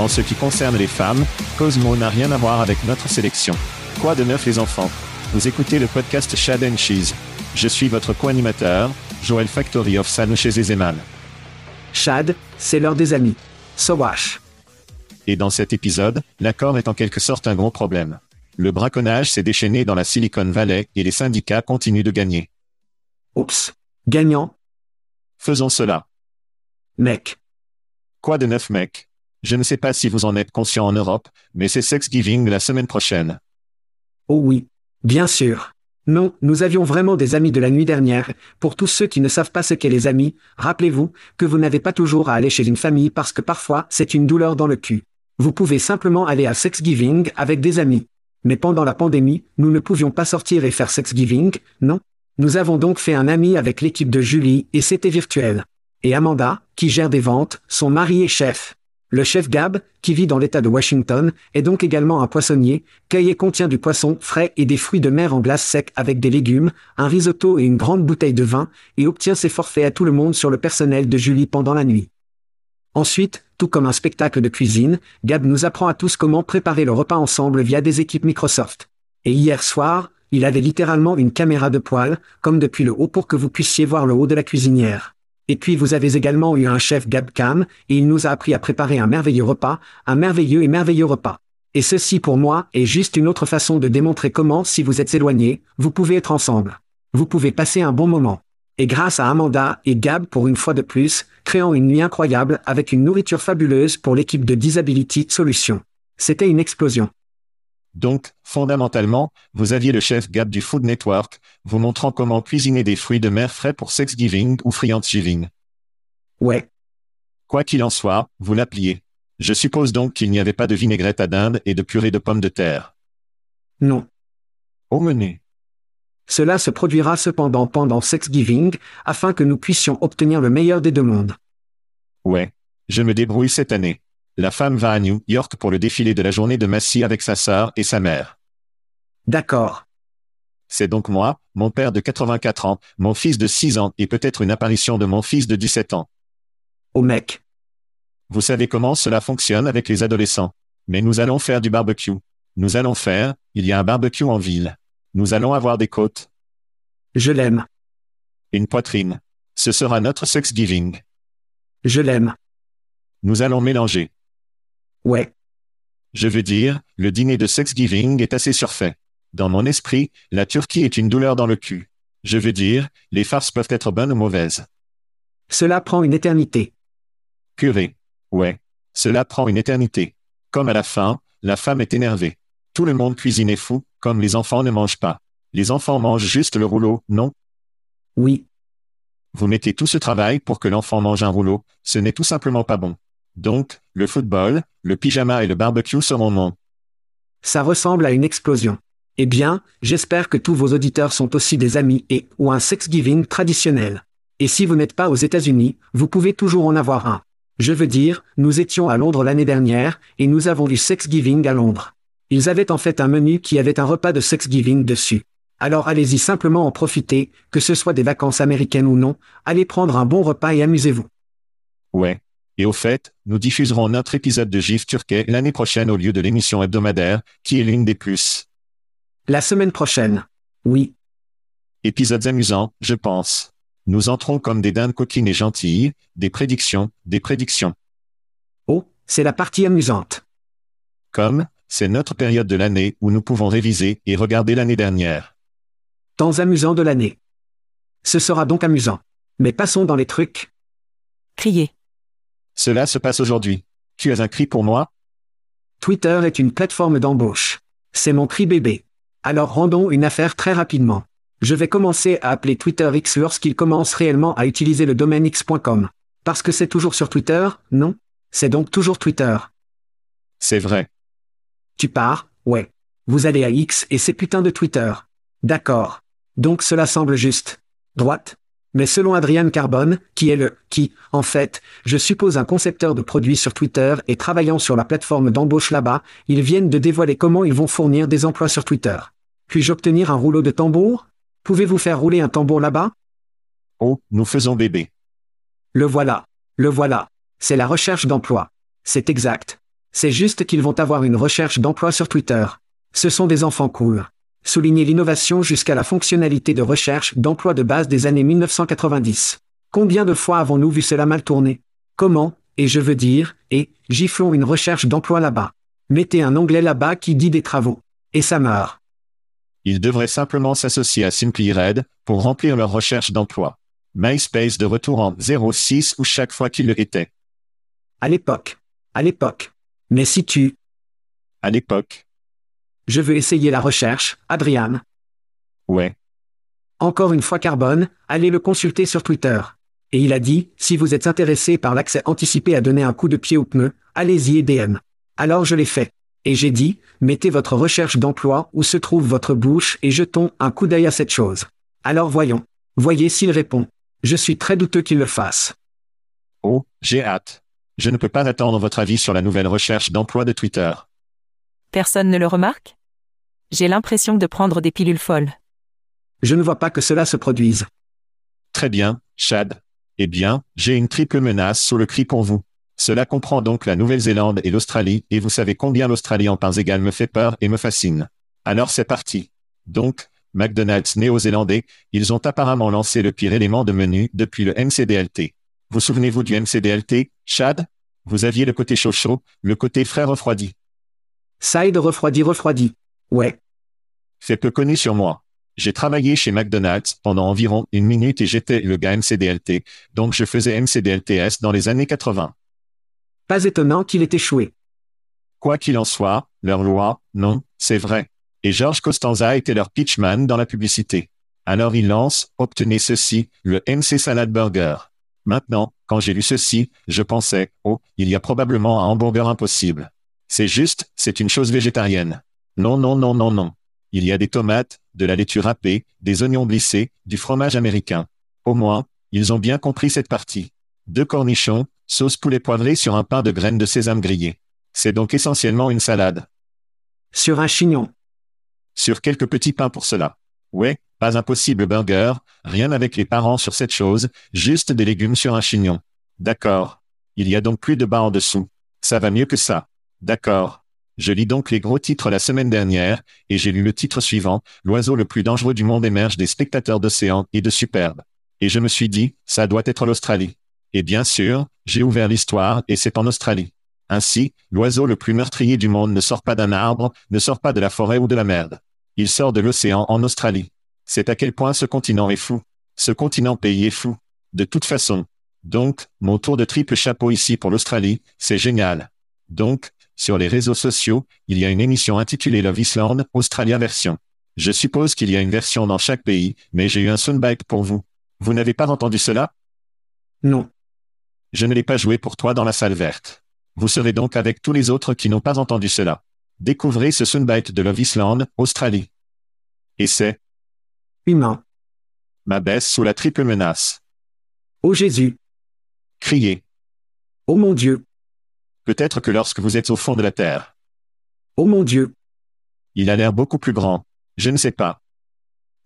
En ce qui concerne les femmes, Cosmo n'a rien à voir avec notre sélection. Quoi de neuf les enfants? Vous écoutez le podcast Chad and Cheese. Je suis votre co-animateur, Joël Factory of San chez Zeman. Chad, c'est l'heure des amis. Sowash. Et dans cet épisode, l'accord est en quelque sorte un gros problème. Le braconnage s'est déchaîné dans la Silicon Valley et les syndicats continuent de gagner. Oups. Gagnant Faisons cela. Mec. Quoi de neuf mec? Je ne sais pas si vous en êtes conscient en Europe, mais c'est Thanksgiving la semaine prochaine. Oh oui. Bien sûr. Non, nous avions vraiment des amis de la nuit dernière. Pour tous ceux qui ne savent pas ce qu'est les amis, rappelez-vous que vous n'avez pas toujours à aller chez une famille parce que parfois c'est une douleur dans le cul. Vous pouvez simplement aller à Sexgiving avec des amis. Mais pendant la pandémie, nous ne pouvions pas sortir et faire Sexgiving, non? Nous avons donc fait un ami avec l'équipe de Julie et c'était virtuel. Et Amanda, qui gère des ventes, son mari est chef. Le chef Gab, qui vit dans l'État de Washington, est donc également un poissonnier, et contient du poisson frais et des fruits de mer en glace sec avec des légumes, un risotto et une grande bouteille de vin, et obtient ses forfaits à tout le monde sur le personnel de Julie pendant la nuit. Ensuite, tout comme un spectacle de cuisine, Gab nous apprend à tous comment préparer le repas ensemble via des équipes Microsoft. Et hier soir, il avait littéralement une caméra de poêle, comme depuis le haut pour que vous puissiez voir le haut de la cuisinière. Et puis vous avez également eu un chef Gabcam, et il nous a appris à préparer un merveilleux repas, un merveilleux et merveilleux repas. Et ceci pour moi est juste une autre façon de démontrer comment si vous êtes éloignés, vous pouvez être ensemble. Vous pouvez passer un bon moment. Et grâce à Amanda et Gab pour une fois de plus, créant une nuit incroyable avec une nourriture fabuleuse pour l'équipe de Disability Solutions. C'était une explosion. Donc, fondamentalement, vous aviez le chef Gab du Food Network, vous montrant comment cuisiner des fruits de mer frais pour Sexgiving ou Friendsgiving. Ouais. Quoi qu'il en soit, vous l'appeliez. Je suppose donc qu'il n'y avait pas de vinaigrette à dinde et de purée de pommes de terre. Non. Au menu. Cela se produira cependant pendant Sexgiving, afin que nous puissions obtenir le meilleur des deux mondes. Ouais. Je me débrouille cette année. La femme va à New York pour le défilé de la journée de Massy avec sa sœur et sa mère. D'accord. C'est donc moi, mon père de 84 ans, mon fils de 6 ans et peut-être une apparition de mon fils de 17 ans. Oh mec. Vous savez comment cela fonctionne avec les adolescents. Mais nous allons faire du barbecue. Nous allons faire, il y a un barbecue en ville. Nous allons avoir des côtes. Je l'aime. Une poitrine. Ce sera notre Sexgiving. Je l'aime. Nous allons mélanger. Ouais. Je veux dire, le dîner de Sexgiving est assez surfait. Dans mon esprit, la Turquie est une douleur dans le cul. Je veux dire, les farces peuvent être bonnes ou mauvaises. Cela prend une éternité. Curé. Ouais. Cela prend une éternité. Comme à la fin, la femme est énervée. Tout le monde cuisine est fou, comme les enfants ne mangent pas. Les enfants mangent juste le rouleau, non? Oui. Vous mettez tout ce travail pour que l'enfant mange un rouleau, ce n'est tout simplement pas bon. Donc, le football, le pyjama et le barbecue seront non. Ça ressemble à une explosion. Eh bien, j'espère que tous vos auditeurs sont aussi des amis et ou un Thanksgiving traditionnel. Et si vous n'êtes pas aux États-Unis, vous pouvez toujours en avoir un. Je veux dire, nous étions à Londres l'année dernière, et nous avons eu Thanksgiving à Londres. Ils avaient en fait un menu qui avait un repas de Thanksgiving dessus. Alors allez-y simplement en profiter, que ce soit des vacances américaines ou non, allez prendre un bon repas et amusez-vous. Ouais. Et au fait, nous diffuserons notre épisode de GIF turquais l'année prochaine au lieu de l'émission hebdomadaire, qui est l'une des plus. La semaine prochaine. Oui. Épisodes amusants, je pense. Nous entrons comme des dindes coquines et gentilles, des prédictions, des prédictions. Oh, c'est la partie amusante. Comme, c'est notre période de l'année où nous pouvons réviser et regarder l'année dernière. Temps amusant de l'année. Ce sera donc amusant. Mais passons dans les trucs. Crier. Cela se passe aujourd'hui. Tu as un cri pour moi? Twitter est une plateforme d'embauche. C'est mon cri bébé. Alors rendons une affaire très rapidement. Je vais commencer à appeler Twitter X lorsqu'il commence réellement à utiliser le domaine x.com. Parce que c'est toujours sur Twitter, non? C'est donc toujours Twitter. C'est vrai. Tu pars, ouais. Vous allez à X et c'est putain de Twitter. D'accord. Donc cela semble juste. Droite Mais selon Adrian Carbone, qui est le, qui, en fait, je suppose un concepteur de produits sur Twitter et travaillant sur la plateforme d'embauche là-bas, ils viennent de dévoiler comment ils vont fournir des emplois sur Twitter. Puis-je obtenir un rouleau de tambour? Pouvez-vous faire rouler un tambour là-bas? Oh, nous faisons bébé. Le voilà. Le voilà. C'est la recherche d'emploi. C'est exact. C'est juste qu'ils vont avoir une recherche d'emploi sur Twitter. Ce sont des enfants cool. Souligner l'innovation jusqu'à la fonctionnalité de recherche d'emploi de base des années 1990. Combien de fois avons-nous vu cela mal tourner? Comment, et je veux dire, et, giflons une recherche d'emploi là-bas? Mettez un onglet là-bas qui dit des travaux. Et ça meurt. Ils devraient simplement s'associer à Simply Red pour remplir leur recherche d'emploi. MySpace de retour en 06 ou chaque fois qu'il le était. À l'époque. À l'époque. Mais si tu... À l'époque. Je veux essayer la recherche, Adrian. Ouais. Encore une fois Carbone, allez le consulter sur Twitter. Et il a dit, si vous êtes intéressé par l'accès anticipé à donner un coup de pied au pneu, allez-y et DM. Alors je l'ai fait. Et j'ai dit, mettez votre recherche d'emploi où se trouve votre bouche et jetons un coup d'œil à cette chose. Alors voyons. Voyez s'il répond. Je suis très douteux qu'il le fasse. Oh, j'ai hâte. Je ne peux pas attendre votre avis sur la nouvelle recherche d'emploi de Twitter. Personne ne le remarque? J'ai l'impression de prendre des pilules folles. Je ne vois pas que cela se produise. Très bien, Chad. Eh bien, j'ai une triple menace sous le cri pour vous. Cela comprend donc la Nouvelle-Zélande et l'Australie, et vous savez combien l'Australie en parts égales me fait peur et me fascine. Alors c'est parti. Donc, McDonald's néo-zélandais, ils ont apparemment lancé le pire élément de menu depuis le MCDLT. Vous souvenez-vous du MCDLT, Chad? Vous aviez le côté chaud-chaud, le côté frais refroidi. Side refroidi refroidi. Ouais. C'est peu connu sur moi. J'ai travaillé chez McDonald's pendant environ une minute et j'étais le gars MCDLT, donc je faisais MCDLTS dans les années 80. Pas étonnant qu'il ait échoué. Quoi qu'il en soit, leur loi, non, c'est vrai. Et George Costanza était leur pitchman dans la publicité. Alors il lance, obtenez ceci, le MC Salad Burger. Maintenant, quand j'ai lu ceci, je pensais, oh, il y a probablement un hamburger impossible. C'est juste, c'est une chose végétarienne. Non, non, non, non, non. Il y a des tomates, de la laitue râpée, des oignons glissés, du fromage américain. Au moins, ils ont bien compris cette partie. Deux cornichons, sauce poulet poivré sur un pain de graines de sésame grillées. C'est donc essentiellement une salade. Sur un chignon. Sur quelques petits pains pour cela. Ouais, pas un possible burger, rien avec les parents sur cette chose, juste des légumes sur un chignon. D'accord. Il y a donc plus de bas en dessous. Ça va mieux que ça. D'accord. Je lis donc les gros titres la semaine dernière, et j'ai lu le titre suivant, L'oiseau le plus dangereux du monde émerge des spectateurs d'océan et de superbe. Et je me suis dit, ça doit être l'Australie. Et bien sûr, j'ai ouvert l'histoire et c'est en Australie. Ainsi, l'oiseau le plus meurtrier du monde ne sort pas d'un arbre, ne sort pas de la forêt ou de la merde. Il sort de l'océan en Australie. C'est à quel point ce continent est fou. Ce continent pays est fou. De toute façon. Donc, mon tour de triple chapeau ici pour l'Australie, c'est génial. Donc, sur les réseaux sociaux, il y a une émission intitulée Love Island, Australia version. Je suppose qu'il y a une version dans chaque pays, mais j'ai eu un soundbite pour vous. Vous n'avez pas entendu cela? Non. Je ne l'ai pas joué pour toi dans la salle verte. Vous serez donc avec tous les autres qui n'ont pas entendu cela. Découvrez ce Sunbite de Love Island, Australie. Et c'est? Humain. ma baisse sous la triple menace. Ô Jésus. Criez. Ô mon Dieu. Peut-être que lorsque vous êtes au fond de la terre, Ô mon Dieu. il a l'air beaucoup plus grand. Je ne sais pas.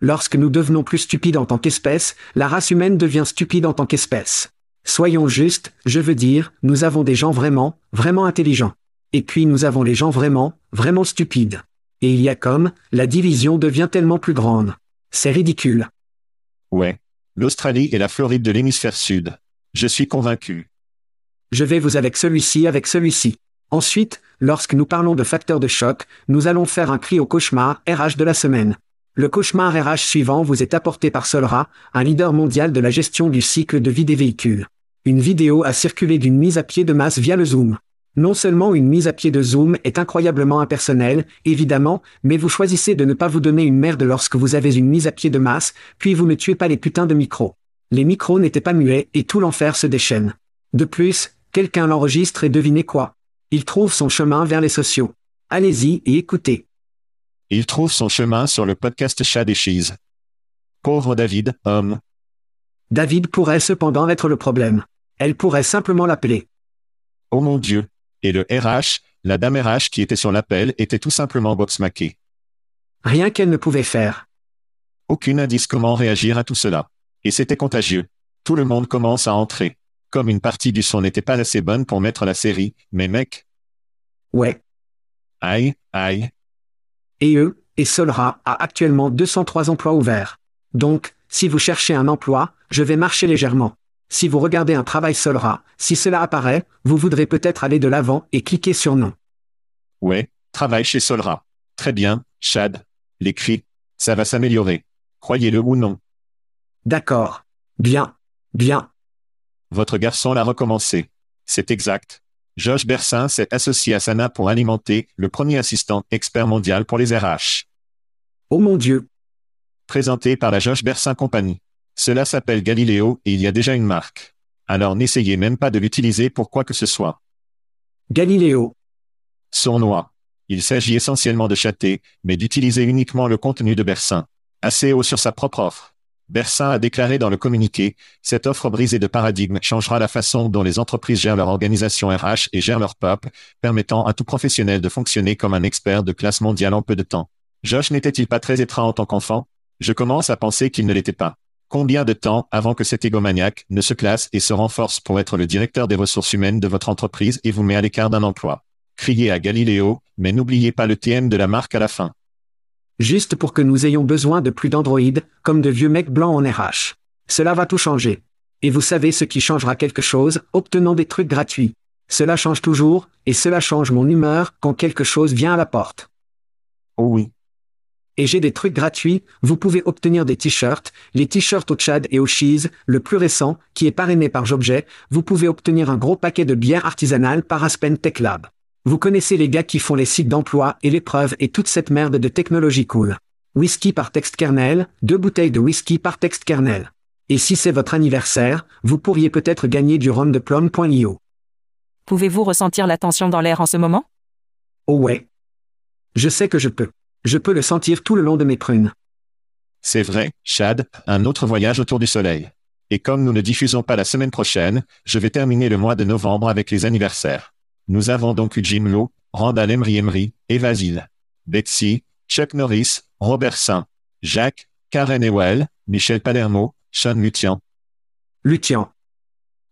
Lorsque nous devenons plus stupides en tant qu'espèce, la race humaine devient stupide en tant qu'espèce. Soyons justes, je veux dire, nous avons des gens vraiment, vraiment intelligents. Et puis nous avons les gens vraiment, vraiment stupides. Et il y a comme, la division devient tellement plus grande. C'est ridicule. Ouais. L'Australie et la Floride de l'hémisphère sud. Je suis convaincu. Je vais vous avec celui-ci, avec celui-ci. Ensuite, lorsque nous parlons de facteurs de choc, nous allons faire un cri au cauchemar RH de la semaine. Le cauchemar RH suivant vous est apporté par Solra, un leader mondial de la gestion du cycle de vie des véhicules. Une vidéo a circulé d'une mise à pied de masse via le Zoom. Non seulement une mise à pied de Zoom est incroyablement impersonnelle, évidemment, mais vous choisissez de ne pas vous donner une merde lorsque vous avez une mise à pied de masse, puis vous ne tuez pas les putains de micros. Les micros n'étaient pas muets et tout l'enfer se déchaîne. De plus, quelqu'un l'enregistre et devinez quoi Il trouve son chemin vers les sociaux. Allez-y et écoutez. Il trouve son chemin sur le podcast Chad et Cheese. Pauvre David, homme. David pourrait cependant être le problème. Elle pourrait simplement l'appeler. Oh mon Dieu. Et le RH, la dame RH qui était sur l'appel était tout simplement Smackey. Rien qu'elle ne pouvait faire. Aucun indice comment réagir à tout cela. Et c'était contagieux. Tout le monde commence à entrer. Comme une partie du son n'était pas assez bonne pour mettre la série, mais mec, Ouais. aïe, aïe, Et eux, et Solra a actuellement 203 emplois ouverts. Donc, si vous cherchez un emploi, je vais marcher légèrement. Si vous regardez un travail Solra, si cela apparaît, vous voudrez peut-être aller de l'avant et cliquer sur non. ouais, travaille chez Solra. Très bien, Chad. Les cris, ça va s'améliorer. Croyez-le ou non. D'accord. Bien. Bien. Votre garçon l'a recommencé. C'est exact. Josh Bersin s'est associé à Sana pour alimenter le premier assistant expert mondial pour les RH. Oh mon Dieu. Présenté par la Josh Bersin Company. Cela s'appelle Galileo et il y a déjà une marque. Alors n'essayez même pas de l'utiliser pour quoi que ce soit. Galiléo. Sournois. Il s'agit essentiellement de chatter, mais d'utiliser uniquement le contenu de Bersin. Assez haut sur sa propre offre. Bersin a déclaré dans le communiqué, cette offre brisée de paradigme changera la façon dont les entreprises gèrent leur organisation RH et gèrent leur peuple, permettant à tout professionnel de fonctionner comme un expert de classe mondiale en peu de temps. Josh n'était-il pas très étrange en tant qu'enfant? Je commence à penser qu'il ne l'était pas. Combien de temps avant que cet égomaniaque ne se classe et se renforce pour être le directeur des ressources humaines de votre entreprise et vous met à l'écart d'un emploi? Criez à Galiléo, mais n'oubliez pas le TM de la marque à la fin. Juste pour que nous ayons besoin de plus d'androïdes, comme de vieux mecs blancs en RH. Cela va tout changer. Et vous savez ce qui changera quelque chose, obtenant des trucs gratuits. Cela change toujours, et cela change mon humeur quand quelque chose vient à la porte. Oh oui. Et j'ai des trucs gratuits, vous pouvez obtenir des t-shirts, les t-shirts au Tchad et au Cheese, le plus récent, qui est parrainé par Jobjet, vous pouvez obtenir un gros paquet de bières artisanales par Aspen Tech Lab. Vous connaissez les gars qui font les sites d'emploi et l'épreuve et toute cette merde de technologie cool. Whisky par texte kernel, deux bouteilles de whisky par texte kernel. Et si c'est votre anniversaire, vous pourriez peut-être gagner du rhum de plum.io. Pouvez-vous ressentir la tension dans l'air en ce moment? Oh ouais. Je sais que je peux. Je peux le sentir tout le long de mes prunes. C'est vrai, Chad, un autre voyage autour du soleil. Et comme nous ne diffusons pas la semaine prochaine, je vais terminer le mois de novembre avec les anniversaires. Nous avons donc eu Jim Lowe, Randall Emery Emery, Eva Zil, Betsy, Chuck Norris, Robert Saint, Jacques, Karen Ewell, Michel Palermo, Sean Luthian, Luthian.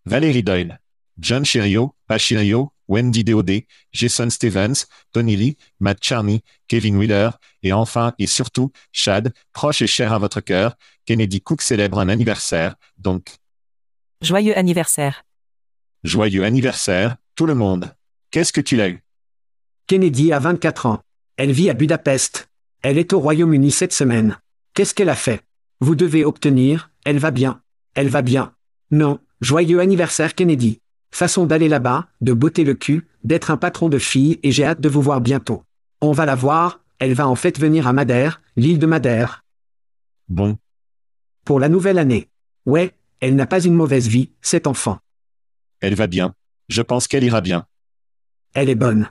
Valérie Doyle, John Chirio, Pachirio, Wendy Deodé, Jason Stevens, Tony Lee, Matt Charney, Kevin Wheeler, et enfin et surtout, Chad, proche et cher à votre cœur, Kennedy Cook célèbre un anniversaire, donc, Joyeux anniversaire. joyeux anniversaire, tout le monde. Qu'est-ce que tu l'as eu? Kennedy a 24 ans. Elle vit à Budapest. Elle est au Royaume-Uni cette semaine. Qu'est-ce qu'elle a fait? Vous devez obtenir, elle va bien. Elle va bien. Non, joyeux anniversaire Kennedy. Façon d'aller là-bas, de botter le cul, d'être un patron de fille et j'ai hâte de vous voir bientôt. On va la voir, elle va en fait venir à Madère, l'île de Madère, Bon, pour la nouvelle année. Ouais, elle n'a pas une mauvaise vie, cette enfant. Elle va bien. Je pense qu'elle ira bien. Elle est bonne.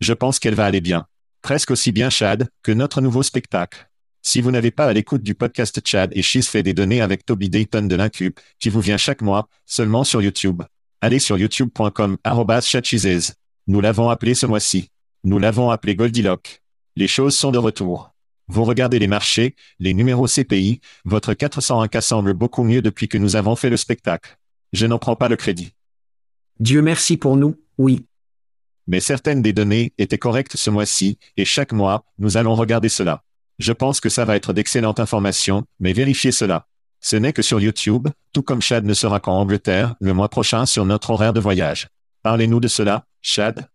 Je pense qu'elle va aller bien. Presque aussi bien Chad que notre nouveau spectacle. Si vous n'avez pas à l'écoute du podcast Chad et She's fait des données avec Toby Dayton de l'Incube, qui vous vient chaque mois, seulement sur YouTube. Allez sur youtube.com chatcheeses. Nous l'avons appelé ce mois-ci. Nous l'avons appelé Goldilock. Les choses sont de retour. Vous regardez les marchés, les numéros CPI, votre 401K semble beaucoup mieux depuis que nous avons fait le spectacle. Je n'en prends pas le crédit. Dieu merci pour nous, oui. Mais certaines des données étaient correctes ce mois-ci, et chaque mois, nous allons regarder cela. Je pense que ça va être d'excellentes informations, mais vérifiez cela. Ce n'est que sur YouTube, tout comme Chad ne sera qu'en Angleterre le mois prochain sur notre horaire de voyage. Parlez-nous de cela, Chad.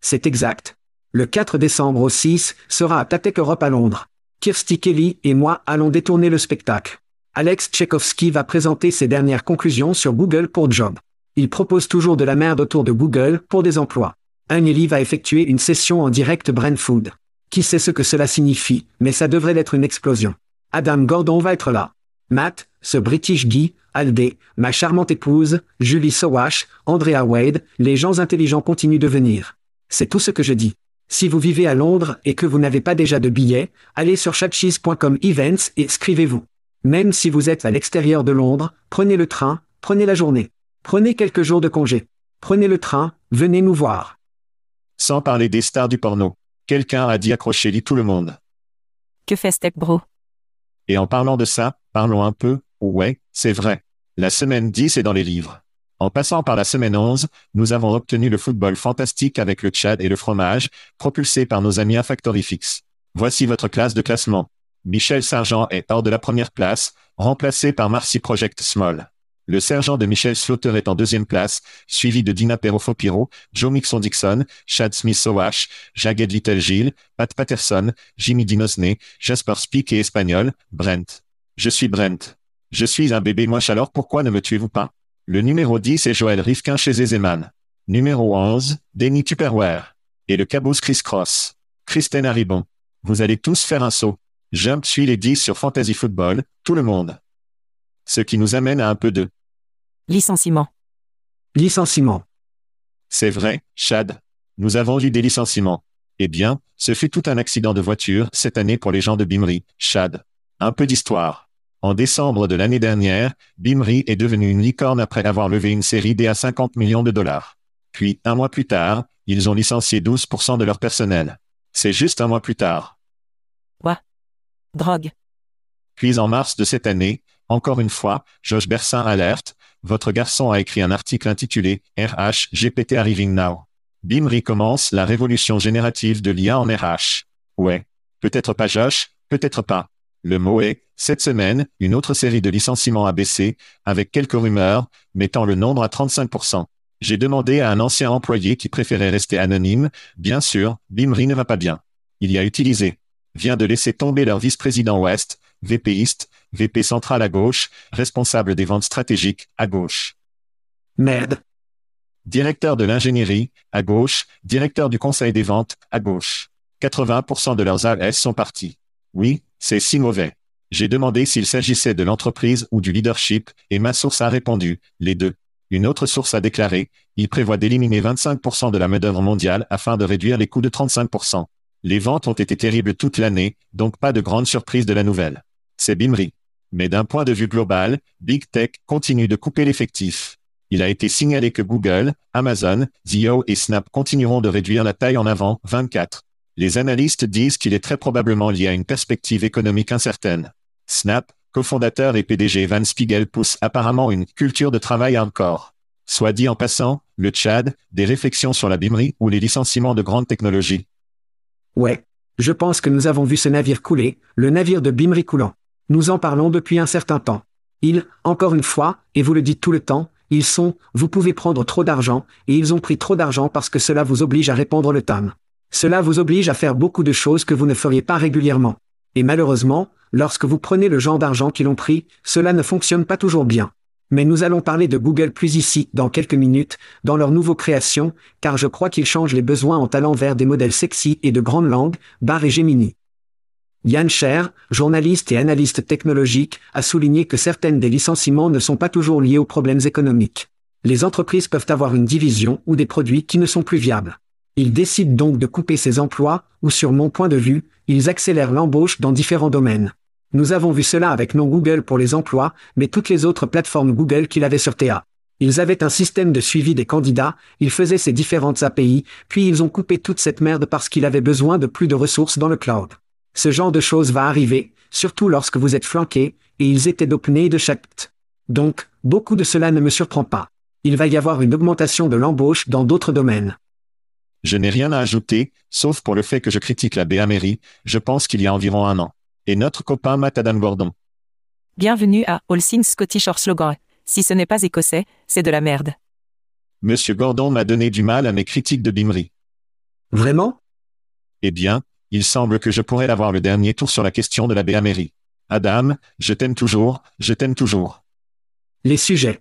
C'est exact. Le 4 décembre au 6 sera à Tatek Europe à Londres. Kirsty Kelly et moi allons détourner le spectacle. Alex Tchaikovsky va présenter ses dernières conclusions sur Google pour Job. Il propose toujours de la merde autour de Google pour des emplois. Anneli va effectuer une session en direct Brain Food. Qui sait ce que cela signifie, mais ça devrait être une explosion. Adam Gordon va être là. Matt, ce British Guy, Aldé, ma charmante épouse, Julie Sowash, Andrea Wade, les gens intelligents continuent de venir. C'est tout ce que je dis. Si vous vivez à Londres et que vous n'avez pas déjà de billets, allez sur chatcheese.com events et inscrivez-vous. Même si vous êtes à l'extérieur de Londres, prenez le train, prenez la journée. Prenez quelques jours de congé. Prenez le train, venez nous voir. Sans parler des stars du porno. Quelqu'un a dit accrochez-y tout le monde. Que fait Step Bro? Et en parlant de ça, parlons un peu, ouais, c'est vrai. La semaine 10 est dans les livres. En passant par la semaine 11, nous avons obtenu le football fantastique avec le Tchad et le fromage, propulsé par nos amis à Factorifix. Voici votre classe de classement. Michel Sargent est hors de la première place, remplacé par Marcy Project Small. Le sergent de Michel Slaughter est en deuxième place, suivi de Dina Perofo-Piro, Joe Mixon-Dixon, Chad Smith-Sowash, Jagged Little Gilles, Pat Patterson, Jimmy Dinosney, Jasper Speak et Espagnol, Brent. Je suis Brent. Je suis un bébé moche alors pourquoi ne me tuez-vous pas? Le numéro 10 est Joël Rifkin chez Ezeman. Numéro 11, Denny Tupperware. Et le caboose Chris Cross. Kristen Haribon. Vous allez tous faire un saut. Jump suis les 10 sur Fantasy Football, tout le monde. Ce qui nous amène à un peu de Licenciement. Licenciement. C'est vrai, Chad. Nous avons eu des licenciements. Eh bien, ce fut tout un accident de voiture cette année pour les gens de Bimri, Chad. Un peu d'histoire. En décembre de l'année dernière, Bimri est devenu une licorne après avoir levé une série D à 50 millions de dollars. Puis, un mois plus tard, ils ont licencié 12% de leur personnel. C'est juste un mois plus tard. Quoi Drogue. Puis en mars de cette année, encore une fois, Josh Bersin alerte, votre garçon a écrit un article intitulé RH GPT Arriving Now. Bimri commence la révolution générative de l'IA en RH. Ouais. Peut-être pas Josh, peut-être pas. Le mot est, cette semaine, une autre série de licenciements a baissé, avec quelques rumeurs, mettant le nombre à 35%. J'ai demandé à un ancien employé qui préférait rester anonyme, bien sûr, Bimri ne va pas bien. Il y a utilisé. Vient de laisser tomber leur vice-président Ouest, VPiste, VP central à gauche, responsable des ventes stratégiques, à gauche. Merde. Directeur de l'ingénierie, à gauche, directeur du conseil des ventes, à gauche. 80% de leurs AS sont partis. Oui, c'est si mauvais. J'ai demandé s'il s'agissait de l'entreprise ou du leadership, et ma source a répondu, les deux. Une autre source a déclaré, il prévoit d'éliminer 25% de la main-d'œuvre mondiale afin de réduire les coûts de 35%. Les ventes ont été terribles toute l'année, donc pas de grande surprise de la nouvelle. C'est Bimri. Mais d'un point de vue global, Big Tech continue de couper l'effectif. Il a été signalé que Google, Amazon, Zio et Snap continueront de réduire la taille en avant 24. Les analystes disent qu'il est très probablement lié à une perspective économique incertaine. Snap, cofondateur et PDG Van Spiegel pousse apparemment une culture de travail encore. Soit dit en passant, le Tchad, des réflexions sur la bimerie ou les licenciements de grandes technologies. Ouais. Je pense que nous avons vu ce navire couler, le navire de Bimri coulant. Nous en parlons depuis un certain temps. Ils, encore une fois, et vous le dites tout le temps, ils sont, vous pouvez prendre trop d'argent, et ils ont pris trop d'argent parce que cela vous oblige à répondre le TAM. Cela vous oblige à faire beaucoup de choses que vous ne feriez pas régulièrement. Et malheureusement, lorsque vous prenez le genre d'argent qu'ils ont pris, cela ne fonctionne pas toujours bien. Mais nous allons parler de Google plus ici, dans quelques minutes, dans leur nouveau création, car je crois qu'ils changent les besoins en talent vers des modèles sexy et de grande langue, Bar et Gemini. Yann Scher, journaliste et analyste technologique, a souligné que certaines des licenciements ne sont pas toujours liés aux problèmes économiques. Les entreprises peuvent avoir une division ou des produits qui ne sont plus viables. Ils décident donc de couper ces emplois, ou sur mon point de vue, ils accélèrent l'embauche dans différents domaines. Nous avons vu cela avec non Google pour les emplois, mais toutes les autres plateformes Google qu'il avait sur TA. Ils avaient un système de suivi des candidats, ils faisaient ces différentes API, puis ils ont coupé toute cette merde parce qu'il avait besoin de plus de ressources dans le cloud. Ce genre de choses va arriver, surtout lorsque vous êtes flanqué, et ils étaient dopés de chaque. Donc, beaucoup de cela ne me surprend pas. Il va y avoir une augmentation de l'embauche dans d'autres domaines. Je n'ai rien à ajouter, sauf pour le fait que je critique la BAMERI, je pense qu'il y a environ un an. Et notre copain Matt Adam Gordon. Bienvenue à All Things Scottish or Slogan. Si ce n'est pas écossais, c'est de la merde. Monsieur Gordon m'a donné du mal à mes critiques de Bimri. Vraiment? Eh bien, il semble que je pourrais avoir le dernier tour sur la question de la BAMERI. Adam, je t'aime toujours, je t'aime toujours. Les sujets.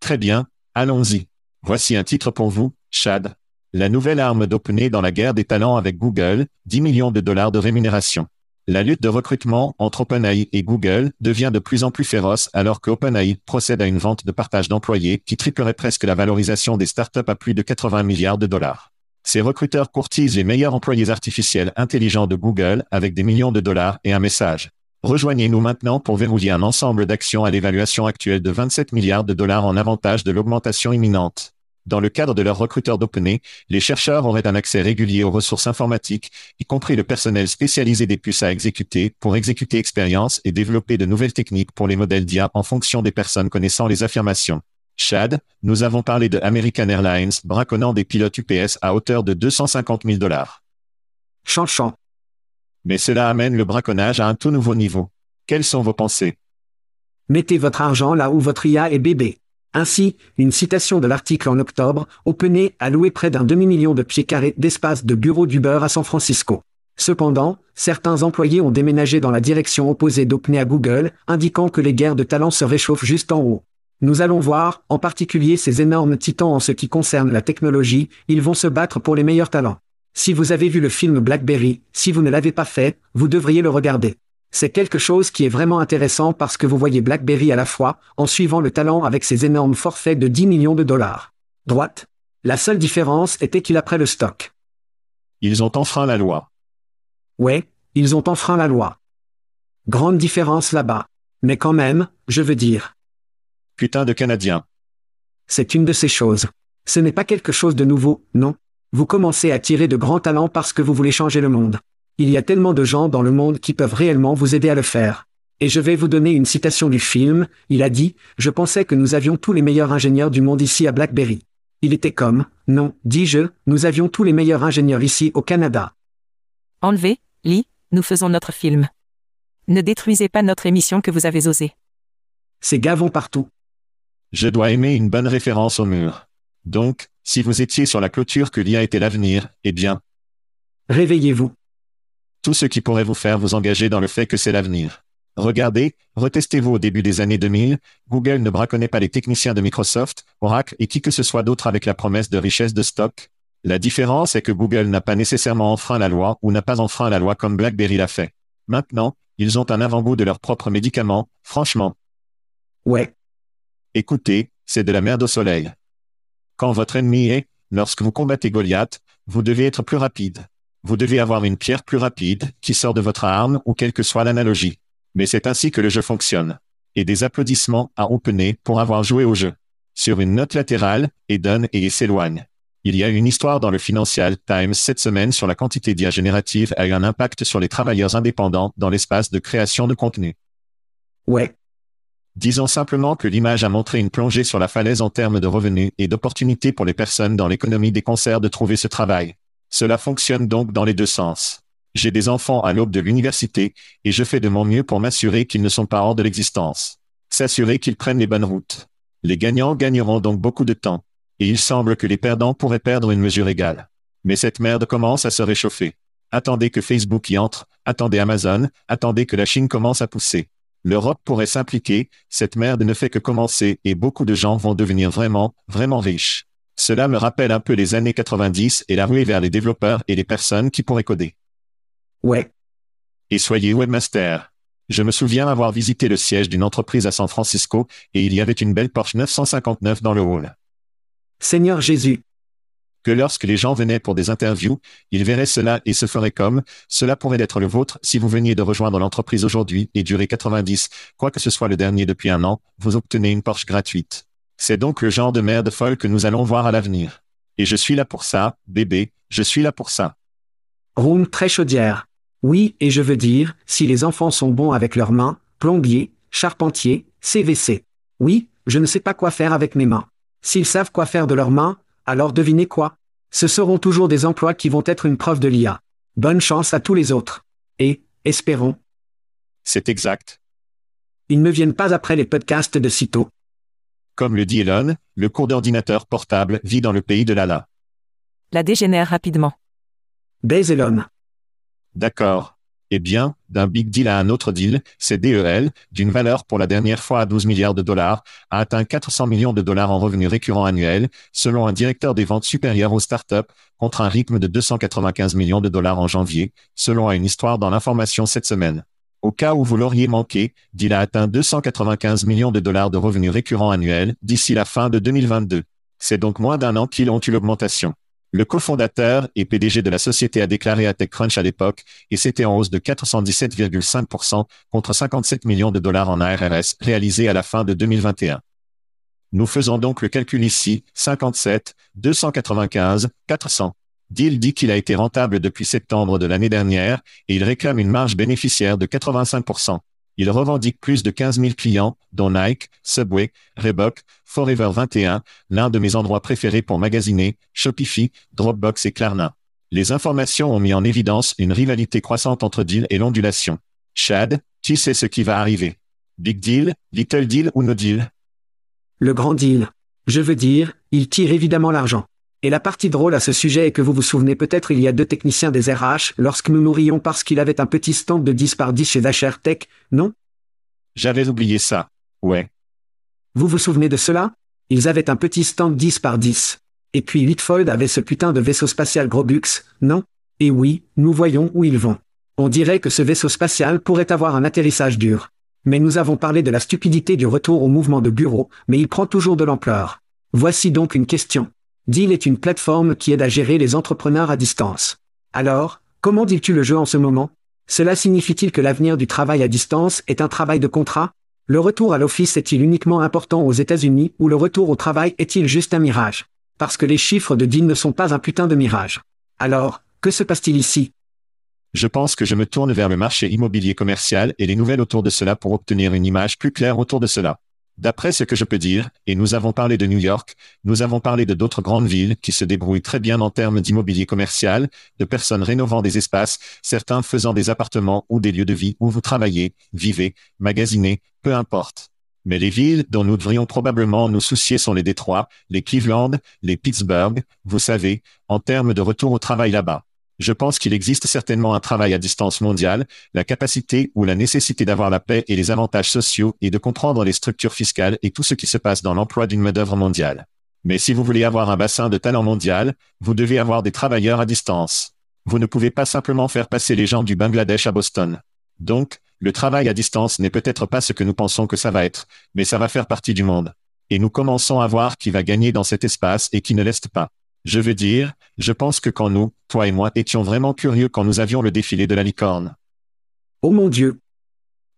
Très bien, allons-y. Voici un titre pour vous, Chad. La nouvelle arme d'OpenAI dans la guerre des talents avec Google, 10 millions de dollars de rémunération. La lutte de recrutement entre OpenAI et Google devient de plus en plus féroce alors que OpenAI procède à une vente de partage d'employés qui triplerait presque la valorisation des startups à plus de 80 milliards de dollars. Ces recruteurs courtisent les meilleurs employés artificiels intelligents de Google avec des millions de dollars et un message. Rejoignez-nous maintenant pour verrouiller un ensemble d'actions à l'évaluation actuelle de 27 milliards de dollars en avantage de l'augmentation imminente. Dans le cadre de leur recruteur d'OpenAI, les chercheurs auraient un accès régulier aux ressources informatiques, y compris le personnel spécialisé des puces à exécuter, pour exécuter expériences et développer de nouvelles techniques pour les modèles d'IA en fonction des personnes connaissant les affirmations. Chad, nous avons parlé de American Airlines braconnant des pilotes UPS à hauteur de 250 000 dollars. Chanchant. Mais cela amène le braconnage à un tout nouveau niveau. Quelles sont vos pensées? Mettez votre argent là où votre IA est bébé. Ainsi, une citation de l'article en octobre, OpenAI a loué près d'un demi-million de pieds carrés d'espace de bureau d'Uber à San Francisco. Cependant, certains employés ont déménagé dans la direction opposée d'OpenAI à Google, indiquant que les guerres de talents se réchauffent juste en haut. Nous allons voir, en particulier ces énormes titans en ce qui concerne la technologie, ils vont se battre pour les meilleurs talents. Si vous avez vu le film Blackberry, si vous ne l'avez pas fait, vous devriez le regarder. C'est quelque chose qui est vraiment intéressant parce que vous voyez BlackBerry à la fois, en suivant le talent avec ses énormes forfaits de 10 millions de dollars. Droite. La seule différence était qu'il a pris le stock. Ils ont enfreint la loi. Ouais, ils ont enfreint la loi. Grande différence là-bas. Mais quand même, je veux dire. Putain de Canadien. C'est une de ces choses. Ce n'est pas quelque chose de nouveau, non? Vous commencez à tirer de grands talents parce que vous voulez changer le monde. Il y a tellement de gens dans le monde qui peuvent réellement vous aider à le faire. Et je vais vous donner une citation du film, il a dit, je pensais que nous avions tous les meilleurs ingénieurs du monde ici à Blackberry. Il était comme, non, dis-je, nous avions tous les meilleurs ingénieurs ici au Canada. Enlevez, Lee, nous faisons notre film. Ne détruisez pas notre émission que vous avez osé. Ces gars vont partout. Je dois aimer une bonne référence au mur. Donc, si vous étiez sur la clôture que l'IA était l'avenir, eh bien. Réveillez-vous. Tout ce qui pourrait vous faire vous engager dans le fait que c'est l'avenir. Regardez, retestez-vous au début des années 2000, Google ne braconnait pas les techniciens de Microsoft, Oracle et qui que ce soit d'autre avec la promesse de richesse de stock. La différence est que Google n'a pas nécessairement enfreint la loi ou n'a pas enfreint la loi comme BlackBerry l'a fait. Maintenant, ils ont un avant-goût de leurs propres médicaments, franchement. Ouais. Écoutez, c'est de la merde au soleil. Quand votre ennemi est, lorsque vous combattez Goliath, vous devez être plus rapide. Vous devez avoir une pierre plus rapide qui sort de votre arme ou quelle que soit l'analogie. Mais c'est ainsi que le jeu fonctionne. Et des applaudissements à OpenAI pour avoir joué au jeu. Sur une note latérale, donne et s'éloigne. Il y a une histoire dans le Financial Times cette semaine sur la quantité d'IA générative a eu un impact sur les travailleurs indépendants dans l'espace de création de contenu. Ouais. Disons simplement que l'image a montré une plongée sur la falaise en termes de revenus et d'opportunités pour les personnes dans l'économie des concerts de trouver ce travail. Cela fonctionne donc dans les deux sens. J'ai des enfants à l'aube de l'université, et je fais de mon mieux pour m'assurer qu'ils ne sont pas hors de l'existence. S'assurer qu'ils prennent les bonnes routes. Les gagnants gagneront donc beaucoup de temps. Et il semble que les perdants pourraient perdre une mesure égale. Mais cette merde commence à se réchauffer. Attendez que Facebook y entre, attendez Amazon, attendez que la Chine commence à pousser. L'Europe pourrait s'impliquer, cette merde ne fait que commencer et beaucoup de gens vont devenir vraiment, vraiment riches. Cela me rappelle un peu les années 90 et la ruée vers les développeurs et les personnes qui pourraient coder. Ouais. Et soyez webmaster. Je me souviens avoir visité le siège d'une entreprise à San Francisco, et il y avait une belle Porsche 959 dans le hall. Seigneur Jésus. Que lorsque les gens venaient pour des interviews, ils verraient cela et se feraient comme, cela pourrait être le vôtre si vous veniez de rejoindre l'entreprise aujourd'hui et durer 90, quoi que ce soit le dernier depuis un an, vous obtenez une Porsche gratuite. C'est donc le genre de merde folle que nous allons voir à l'avenir. Et je suis là pour ça, bébé, je suis là pour ça. Room très chaudière. Oui, et je veux dire, si les enfants sont bons avec leurs mains, plombier, charpentier, CVC. Oui, je ne sais pas quoi faire avec mes mains. S'ils savent quoi faire de leurs mains, alors devinez quoi? Ce seront toujours des emplois qui vont être une preuve de l'IA. Bonne chance à tous les autres. Et, espérons. C'est exact. Ils ne viennent pas après les podcasts de Cito. Comme le dit Elon, le cours d'ordinateur portable vit dans le pays de l'Allah. La dégénère rapidement. Baise Elon. D'accord. Eh bien, d'un big deal à un autre deal, c'est DEL, d'une valeur pour la dernière fois à 12 milliards de dollars, a atteint 400 millions de dollars en revenus récurrents annuels, selon un directeur des ventes supérieur aux startups, contre un rythme de 295 millions de dollars en janvier, selon une histoire dans l'information cette semaine. Au cas où vous l'auriez manqué, DEAL a atteint 295 millions de dollars de revenus récurrents annuels d'ici la fin de 2022. C'est donc moins d'un an qu'ils ont eu l'augmentation. Le cofondateur et PDG de la société a déclaré à TechCrunch à l'époque, et c'était en hausse de 417,5% contre 57 millions de dollars en ARRS réalisés à la fin de 2021. Nous faisons donc le calcul ici, 57, 295, 400. Deal dit qu'il a été rentable depuis septembre de l'année dernière, et il réclame une marge bénéficiaire de 85%. Il revendique plus de 15 000 clients, dont Nike, Subway, Reebok, Forever 21, l'un de mes endroits préférés pour magasiner, Shopify, Dropbox et Klarna. Les informations ont mis en évidence une rivalité croissante entre deal et l'ondulation. Chad, tu sais ce qui va arriver. Big deal, little deal ou no deal? Le grand deal. Je veux dire, il tire évidemment l'argent. Et la partie drôle à ce sujet est que vous vous souvenez peut-être il y a deux techniciens des RH lorsque nous nous rions parce qu'il avait un petit stand de 10 par 10 chez Dasher Tech, non? J'avais oublié ça. Ouais. Vous vous souvenez de cela? Ils avaient un petit stand 10 par 10. Et puis Litfold avait ce putain de vaisseau spatial Grobux, non? Et oui, nous voyons où ils vont. On dirait que ce vaisseau spatial pourrait avoir un atterrissage dur. Mais nous avons parlé de la stupidité du retour au mouvement de bureau, mais il prend toujours de l'ampleur. Voici donc une question. Deal est une plateforme qui aide à gérer les entrepreneurs à distance. Alors, comment dis-tu le jeu en ce moment? Cela signifie-t-il que l'avenir du travail à distance est un travail de contrat? Le retour à l'office est-il uniquement important aux États-Unis ou le retour au travail est-il juste un mirage? Parce que les chiffres de Deal ne sont pas un putain de mirage. Alors, que se passe-t-il ici? Je pense que je me tourne vers le marché immobilier commercial et les nouvelles autour de cela pour obtenir une image plus claire autour de cela. D'après ce que je peux dire, et nous avons parlé de New York, nous avons parlé de d'autres grandes villes qui se débrouillent très bien en termes d'immobilier commercial, de personnes rénovant des espaces, certains faisant des appartements ou des lieux de vie où vous travaillez, vivez, magasinez, peu importe. Mais les villes dont nous devrions probablement nous soucier sont les Détroits, les Cleveland, les Pittsburgh, vous savez, en termes de retour au travail là-bas. Je pense qu'il existe certainement un travail à distance mondial, la capacité ou la nécessité d'avoir la paix et les avantages sociaux et de comprendre les structures fiscales et tout ce qui se passe dans l'emploi d'une main-d'œuvre mondiale. Mais si vous voulez avoir un bassin de talent mondial, vous devez avoir des travailleurs à distance. Vous ne pouvez pas simplement faire passer les gens du Bangladesh à Boston. Donc, le travail à distance n'est peut-être pas ce que nous pensons que ça va être, mais ça va faire partie du monde. Et nous commençons à voir qui va gagner dans cet espace et qui ne l'est pas. Je veux dire, je pense que quand nous, toi et moi, étions vraiment curieux quand nous avions le défilé de la licorne. Oh mon Dieu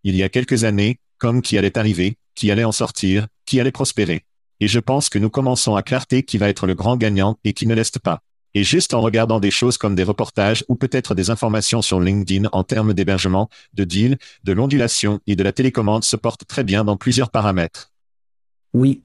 Il y a quelques années, comme qui allait arriver, qui allait en sortir, qui allait prospérer. Et je pense que nous commençons à clarter qui va être le grand gagnant et qui ne l'est pas. Et juste en regardant des choses comme des reportages ou peut-être des informations sur LinkedIn en termes d'hébergement, de deal, de l'ondulation et de la télécommande se portent très bien dans plusieurs paramètres. Oui,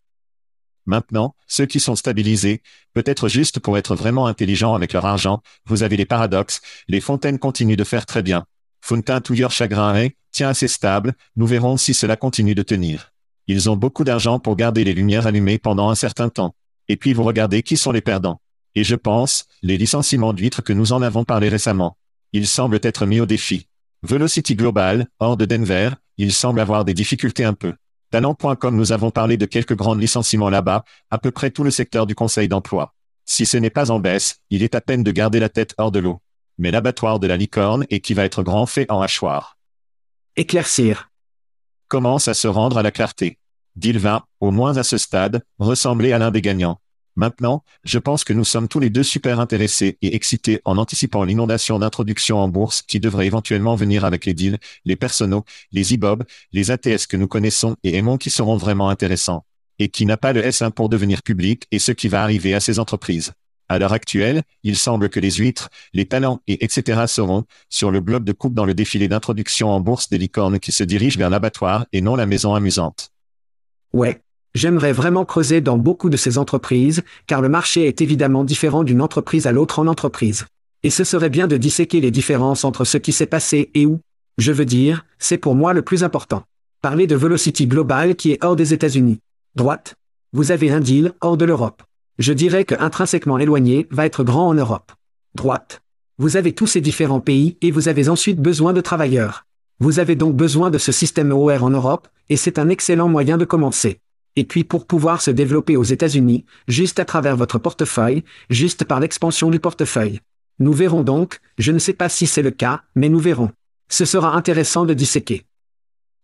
Maintenant, ceux qui sont stabilisés, peut-être juste pour être vraiment intelligents avec leur argent, vous avez les paradoxes, les fontaines continuent de faire très bien. Fontaine touilleur chagrin est, tient assez stable, nous verrons si cela continue de tenir. Ils ont beaucoup d'argent pour garder les lumières allumées pendant un certain temps. Et puis vous regardez qui sont les perdants. Et je pense, les licenciements d'huîtres que nous en avons parlé récemment. Ils semblent être mis au défi. Velocity Global, hors de Denver, ils semblent avoir des difficultés un peu. Talent.com nous avons parlé de quelques grands licenciements là-bas, à peu près tout le secteur du conseil d'emploi. Si ce n'est pas en baisse, il est à peine de garder la tête hors de l'eau. Mais l'abattoir de la licorne et qui va être grand fait en hachoir. Éclaircir. Commence à se rendre à la clarté. D'il va, au moins à ce stade, ressembler à l'un des gagnants. Maintenant, je pense que nous sommes tous les deux super intéressés et excités en anticipant l'inondation d'introduction en bourse qui devrait éventuellement venir avec les deals, les personnaux, les IBOB, les ATS que nous connaissons et aimons qui seront vraiment intéressants. Et qui n'a pas le S1 pour devenir public et ce qui va arriver à ces entreprises. À l'heure actuelle, il semble que les huîtres, les talents et etc. seront sur le bloc de coupe dans le défilé d'introduction en bourse des licornes qui se dirigent vers l'abattoir et non la maison amusante. Ouais. J'aimerais vraiment creuser dans beaucoup de ces entreprises, car le marché est évidemment différent d'une entreprise à l'autre en entreprise. Et ce serait bien de disséquer les différences entre ce qui s'est passé et où. Je veux dire, c'est pour moi le plus important. Parler de Velocity Global qui est hors des États-Unis. Droite. Vous avez un deal hors de l'Europe. Je dirais que intrinsèquement éloigné va être grand en Europe. Droite. Vous avez tous ces différents pays et vous avez ensuite besoin de travailleurs. Vous avez donc besoin de ce système OR en Europe, et c'est un excellent moyen de commencer et puis pour pouvoir se développer aux États-Unis, juste à travers votre portefeuille, juste par l'expansion du portefeuille. Nous verrons donc, je ne sais pas si c'est le cas, mais nous verrons. Ce sera intéressant de disséquer.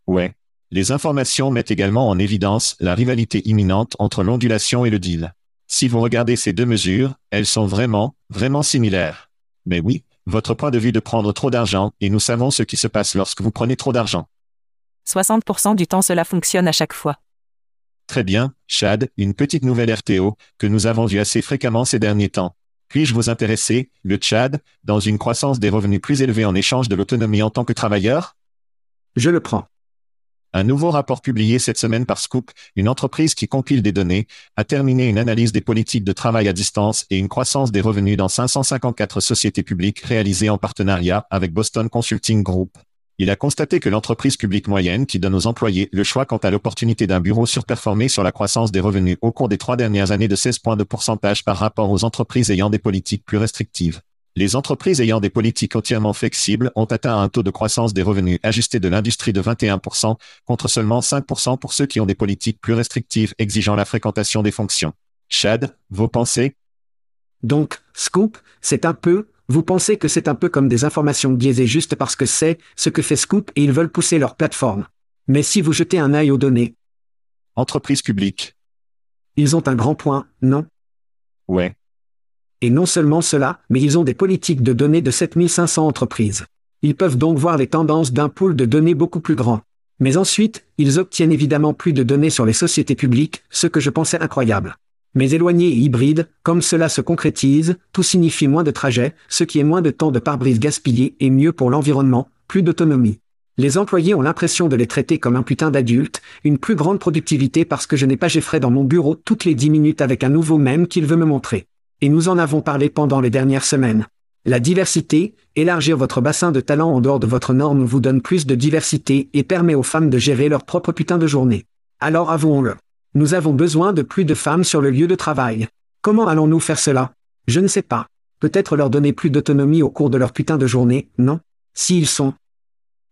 Ouais. Les informations mettent également en évidence la rivalité imminente entre l'ondulation et le deal. Si vous regardez ces deux mesures, elles sont vraiment, vraiment similaires. Mais oui, votre point de vue de prendre trop d'argent, et nous savons ce qui se passe lorsque vous prenez trop d'argent. 60% du temps cela fonctionne à chaque fois. Très bien, Chad, une petite nouvelle RTO, que nous avons vue assez fréquemment ces derniers temps. Puis-je vous intéresser, le Tchad, dans une croissance des revenus plus élevés en échange de l'autonomie en tant que travailleur? Je le prends. Un nouveau rapport publié cette semaine par Scoop, une entreprise qui compile des données, a terminé une analyse des politiques de travail à distance et une croissance des revenus dans 554 sociétés publiques réalisées en partenariat avec Boston Consulting Group. Il a constaté que l'entreprise publique moyenne qui donne aux employés le choix quant à l'opportunité d'un bureau surperformé sur la croissance des revenus au cours des trois dernières années de 16 points de pourcentage par rapport aux entreprises ayant des politiques plus restrictives. Les entreprises ayant des politiques entièrement flexibles ont atteint un taux de croissance des revenus ajustés de l'industrie de 21%, contre seulement 5% pour ceux qui ont des politiques plus restrictives exigeant la fréquentation des fonctions. Chad, vos pensées? Donc, Scoop, c'est un peu, vous pensez que c'est un peu comme des informations biaisées juste parce que c'est ce que fait Scoop et ils veulent pousser leur plateforme. Mais si vous jetez un œil aux données. Entreprise publique. Ils ont un grand point, non? Ouais. Et non seulement cela, mais ils ont des politiques de données de 7500 entreprises. Ils peuvent donc voir les tendances d'un pool de données beaucoup plus grand. Mais ensuite, ils obtiennent évidemment plus de données sur les sociétés publiques, ce que je pensais incroyable mais éloigné et hybride, comme cela se concrétise, tout signifie moins de trajets, ce qui est moins de temps de pare-brise gaspillé et mieux pour l'environnement, plus d'autonomie. Les employés ont l'impression de les traiter comme un putain d'adulte, une plus grande productivité parce que je n'ai pas Jeffrey dans mon bureau toutes les dix minutes avec un nouveau même qu'il veut me montrer. Et nous en avons parlé pendant les dernières semaines. La diversité, élargir votre bassin de talent en dehors de votre norme vous donne plus de diversité et permet aux femmes de gérer leur propre putain de journée. Alors avouons-le. Nous avons besoin de plus de femmes sur le lieu de travail. Comment allons-nous faire cela? Je ne sais pas. Peut-être leur donner plus d'autonomie au cours de leur putain de journée, non? S'ils sont.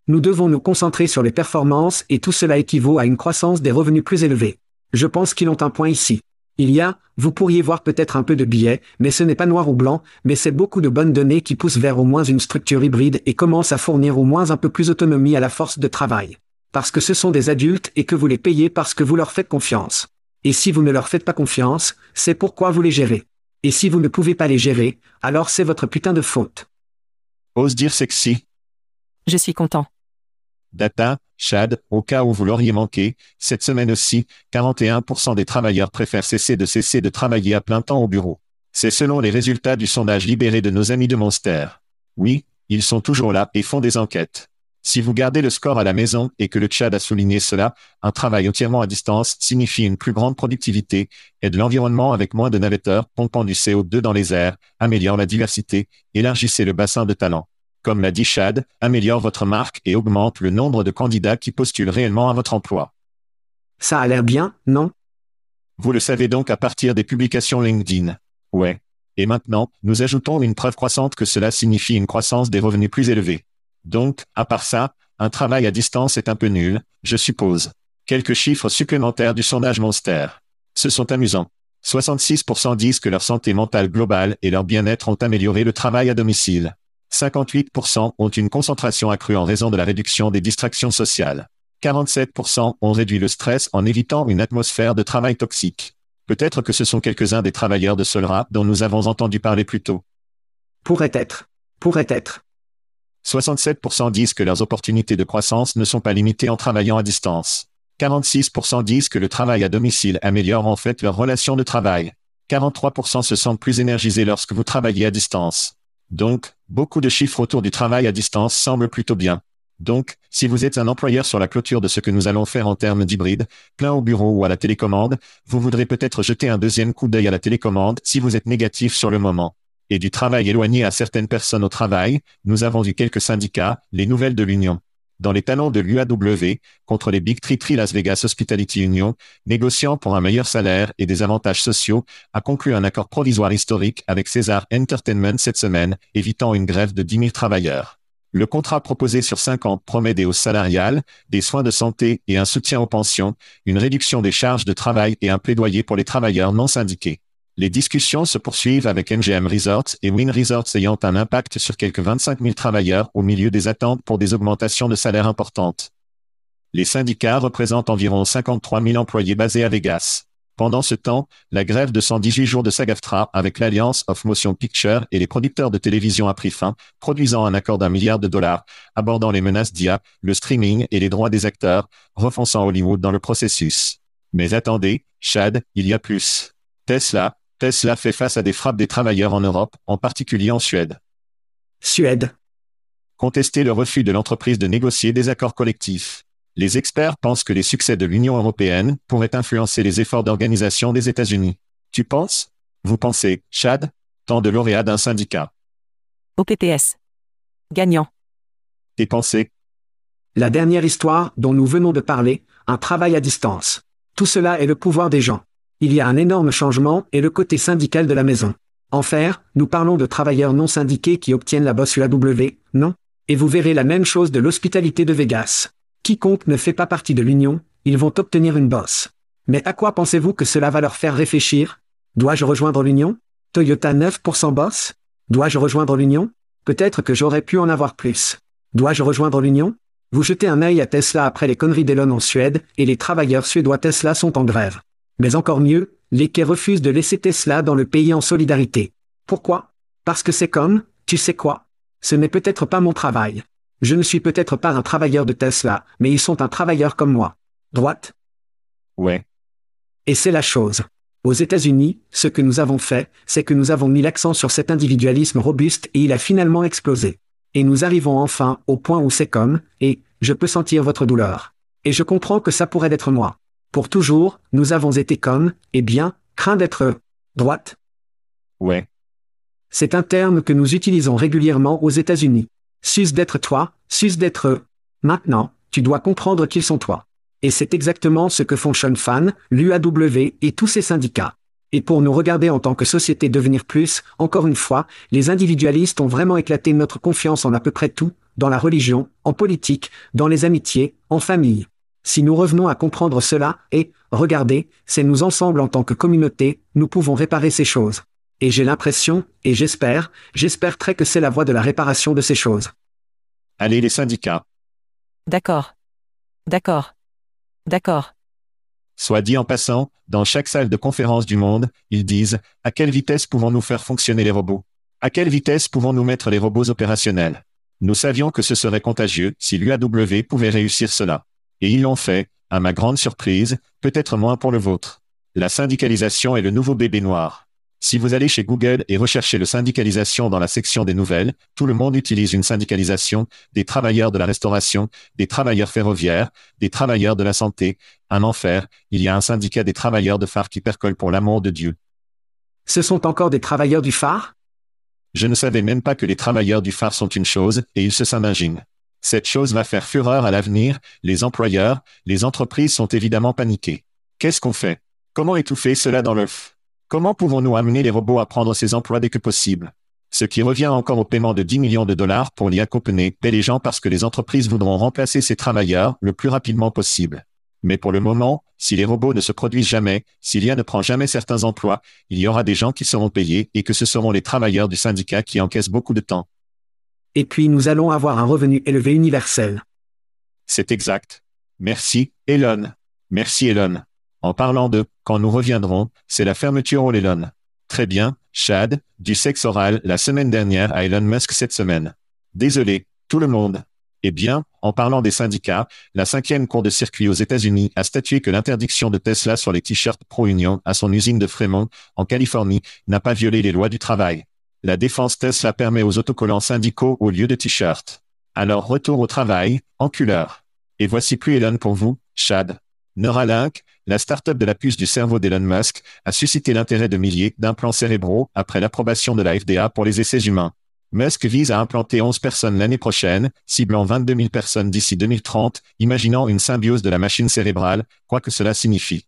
Nous devons nous concentrer sur les performances et tout cela équivaut à une croissance des revenus plus élevés. Je pense qu'ils ont un point ici. Il y a, vous pourriez voir peut-être un peu de billets, mais ce n'est pas noir ou blanc, mais c'est beaucoup de bonnes données qui poussent vers au moins une structure hybride et commencent à fournir au moins un peu plus d'autonomie à la force de travail parce que ce sont des adultes et que vous les payez parce que vous leur faites confiance. Et si vous ne leur faites pas confiance, c'est pourquoi vous les gérez. Et si vous ne pouvez pas les gérer, alors c'est votre putain de faute. Ose dire sexy. Je suis content. Data, Chad, au cas où vous l'auriez manqué, cette semaine aussi, 41% des travailleurs préfèrent cesser de cesser de travailler à plein temps au bureau. C'est selon les résultats du sondage libéré de nos amis de Monster. Oui, ils sont toujours là et font des enquêtes. Si vous gardez le score à la maison et que le Tchad a souligné cela, un travail entièrement à distance signifie une plus grande productivité, aide l'environnement avec moins de navetteurs pompant du CO2 dans les airs, améliore la diversité, élargissez le bassin de talents. Comme l'a dit Chad, améliore votre marque et augmente le nombre de candidats qui postulent réellement à votre emploi. Ça a l'air bien, non? Vous le savez donc à partir des publications LinkedIn. Ouais. Et maintenant, nous ajoutons une preuve croissante que cela signifie une croissance des revenus plus élevés. Donc, à part ça, un travail à distance est un peu nul, je suppose. Quelques chiffres supplémentaires du sondage Monster. Ce sont amusants. 66% disent que leur santé mentale globale et leur bien-être ont amélioré le travail à domicile. 58% ont une concentration accrue en raison de la réduction des distractions sociales. 47% ont réduit le stress en évitant une atmosphère de travail toxique. Peut-être que ce sont quelques-uns des travailleurs de Solra dont nous avons entendu parler plus tôt. Pourrait être. Pourrait être. 67% disent que leurs opportunités de croissance ne sont pas limitées en travaillant à distance. 46% disent que le travail à domicile améliore en fait leur relation de travail. 43% se sentent plus énergisés lorsque vous travaillez à distance. Donc, beaucoup de chiffres autour du travail à distance semblent plutôt bien. Donc, si vous êtes un employeur sur la clôture de ce que nous allons faire en termes d'hybride, plein au bureau ou à la télécommande, vous voudrez peut-être jeter un deuxième coup d'œil à la télécommande si vous êtes négatif sur le moment. Et du travail éloigné à certaines personnes au travail, nous avons vu quelques syndicats, les nouvelles de l'Union. Dans les talents de l'UAW, contre les Big Tree Las Vegas Hospitality Union, négociant pour un meilleur salaire et des avantages sociaux, a conclu un accord provisoire historique avec César Entertainment cette semaine, évitant une grève de 10 000 travailleurs. Le contrat proposé sur 5 ans promet des hausses salariales, des soins de santé et un soutien aux pensions, une réduction des charges de travail et un plaidoyer pour les travailleurs non syndiqués. Les discussions se poursuivent avec MGM Resorts et Win Resorts ayant un impact sur quelques 25 000 travailleurs au milieu des attentes pour des augmentations de salaire importantes. Les syndicats représentent environ 53 000 employés basés à Vegas. Pendant ce temps, la grève de 118 jours de SAGAFTRA avec l'Alliance of Motion Picture et les producteurs de télévision a pris fin, produisant un accord d'un milliard de dollars, abordant les menaces d'IA, le streaming et les droits des acteurs, refonçant Hollywood dans le processus. Mais attendez, Chad, il y a plus. Tesla, Tesla fait face à des frappes des travailleurs en Europe, en particulier en Suède. Suède. Contester le refus de l'entreprise de négocier des accords collectifs. Les experts pensent que les succès de l'Union européenne pourraient influencer les efforts d'organisation des États-Unis. Tu penses? Vous pensez, Chad? Tant de lauréats d'un syndicat. OPPS. Gagnant. Tes pensées? La dernière histoire dont nous venons de parler, un travail à distance. Tout cela est le pouvoir des gens. Il y a un énorme changement et le côté syndical de la maison. En faire, nous parlons de travailleurs non syndiqués qui obtiennent la bosse UAW, non? Et vous verrez la même chose de l'hospitalité de Vegas. Quiconque ne fait pas partie de l'Union, ils vont obtenir une bosse. Mais à quoi pensez-vous que cela va leur faire réfléchir? Dois-je rejoindre l'Union? Toyota 9% boss Dois-je rejoindre l'Union? Peut-être que j'aurais pu en avoir plus. Dois-je rejoindre l'Union? Vous jetez un œil à Tesla après les conneries d'Elon en Suède, et les travailleurs suédois Tesla sont en grève. Mais encore mieux, les quais refusent de laisser Tesla dans le pays en solidarité. Pourquoi? Parce que c'est comme, tu sais quoi? Ce n'est peut-être pas mon travail. Je ne suis peut-être pas un travailleur de Tesla, mais ils sont un travailleur comme moi. Droite? Ouais. Et c'est la chose. Aux États-Unis, ce que nous avons fait, c'est que nous avons mis l'accent sur cet individualisme robuste et il a finalement explosé. Et nous arrivons enfin au point où c'est comme, et, je peux sentir votre douleur. Et je comprends que ça pourrait être moi. Pour toujours, nous avons été comme, et bien, craint d'être droite. Ouais. C'est un terme que nous utilisons régulièrement aux États-Unis. Sus d'être toi, sus d'être eux. Maintenant, tu dois comprendre qu'ils sont toi. Et c'est exactement ce que font Sean Fan, l'UAW et tous ces syndicats. Et pour nous regarder en tant que société devenir plus, encore une fois, les individualistes ont vraiment éclaté notre confiance en à peu près tout, dans la religion, en politique, dans les amitiés, en famille. Si nous revenons à comprendre cela, et, regardez, c'est nous ensemble en tant que communauté, nous pouvons réparer ces choses. Et j'ai l'impression, et j'espère, j'espère très que c'est la voie de la réparation de ces choses. Allez les syndicats. D'accord. D'accord. D'accord. Soit dit en passant, dans chaque salle de conférence du monde, ils disent, à quelle vitesse pouvons-nous faire fonctionner les robots? À quelle vitesse pouvons-nous mettre les robots opérationnels? Nous savions que ce serait contagieux si l'UAW pouvait réussir cela. Et ils l'ont fait, à ma grande surprise, peut-être moins pour le vôtre. La syndicalisation est le nouveau bébé noir. Si vous allez chez Google et recherchez le syndicalisation dans la section des nouvelles, tout le monde utilise une syndicalisation, des travailleurs de la restauration, des travailleurs ferroviaires, des travailleurs de la santé, un enfer, il y a un syndicat des travailleurs de phare qui percole pour l'amour de Dieu. Ce sont encore des travailleurs du phare? Je ne savais même pas que les travailleurs du phare sont une chose, et ils se s'imaginent. Cette chose va faire fureur à l'avenir, les employeurs, les entreprises sont évidemment paniqués. Qu'est-ce qu'on fait? Comment étouffer cela dans l'œuf? Comment pouvons-nous amener les robots à prendre ces emplois dès que possible? Ce qui revient encore au paiement de 10 millions de dollars pour l'IA Copenhague paie les gens parce que les entreprises voudront remplacer ces travailleurs le plus rapidement possible. Mais pour le moment, si les robots ne se produisent jamais, si l'IA ne prend jamais certains emplois, il y aura des gens qui seront payés et que ce seront les travailleurs du syndicat qui encaissent beaucoup de temps. Et puis nous allons avoir un revenu élevé universel. C'est exact. Merci, Elon. Merci, Elon. En parlant de quand nous reviendrons, c'est la fermeture au Elon. Très bien, Chad, du sexe oral la semaine dernière à Elon Musk cette semaine. Désolé, tout le monde. Eh bien, en parlant des syndicats, la cinquième cour de circuit aux États-Unis a statué que l'interdiction de Tesla sur les t-shirts pro-union à son usine de Fremont, en Californie, n'a pas violé les lois du travail. La défense Tesla permet aux autocollants syndicaux au lieu de t-shirts. Alors retour au travail, enculeur. Et voici plus Elon pour vous, Chad. Neuralink, la start-up de la puce du cerveau d'Elon Musk, a suscité l'intérêt de milliers d'implants cérébraux après l'approbation de la FDA pour les essais humains. Musk vise à implanter 11 personnes l'année prochaine, ciblant 22 000 personnes d'ici 2030, imaginant une symbiose de la machine cérébrale, quoi que cela signifie.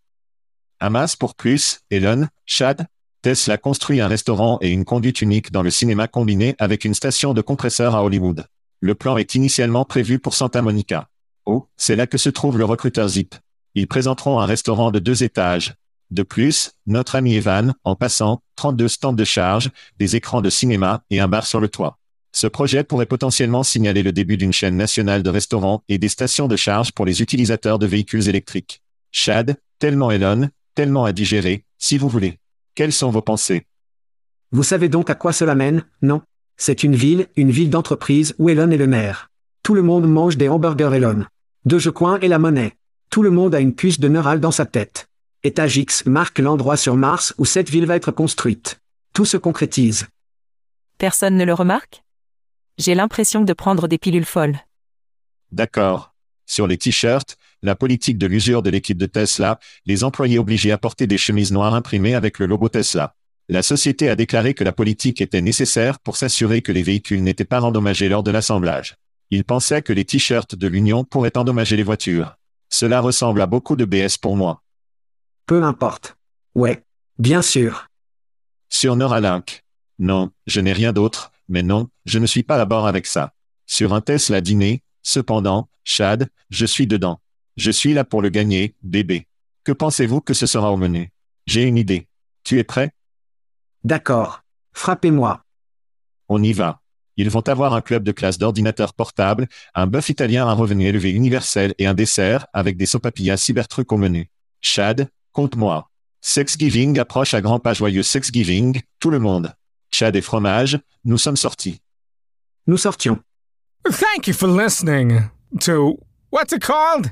Hamas pour plus, Elon, Chad, Tesla construit un restaurant et une conduite unique dans le cinéma combiné avec une station de compresseur à Hollywood. Le plan est initialement prévu pour Santa Monica. Oh, c'est là que se trouve le recruteur Zip. Ils présenteront un restaurant de deux étages, de plus, notre ami Evan, en passant, 32 stands de charge, des écrans de cinéma et un bar sur le toit. Ce projet pourrait potentiellement signaler le début d'une chaîne nationale de restaurants et des stations de charge pour les utilisateurs de véhicules électriques. Chad, tellement Elon, tellement à digérer, si vous voulez. Quelles sont vos pensées? Vous savez donc à quoi cela mène, non? C'est une ville, une ville d'entreprise où Elon est le maire. Tout le monde mange des hamburgers Elon. Dogecoin est la monnaie. Tout le monde a une puce de neural dans sa tête. Étage X marque l'endroit sur Mars où cette ville va être construite. Tout se concrétise. Personne ne le remarque? J'ai l'impression de prendre des pilules folles. D'accord. Sur les t-shirts, la politique de l'usure de l'équipe de Tesla, les employés obligés à porter des chemises noires imprimées avec le logo Tesla. La société a déclaré que la politique était nécessaire pour s'assurer que les véhicules n'étaient pas endommagés lors de l'assemblage. Ils pensaient que les t-shirts de l'Union pourraient endommager les voitures. Cela ressemble à beaucoup de BS pour moi. Peu importe. Ouais. Bien sûr. Sur Neuralink. Non, je n'ai rien d'autre, mais non, je ne suis pas à bord avec ça. Sur un Tesla dîner, cependant, Chad, je suis dedans. Je suis là pour le gagner, bébé. Que pensez-vous que ce sera au menu? J'ai une idée. Tu es prêt? D'accord. Frappez-moi. On y va. Ils vont avoir un club de classe d'ordinateurs portables, un bœuf italien à revenu élevé universel et un dessert avec des sopapillas cybertrucs au menu. Chad, compte-moi. Sexgiving approche à grands pas joyeux Sexgiving, tout le monde. Chad et fromage, nous sommes sortis. Nous sortions. Thank you for listening to what's it called?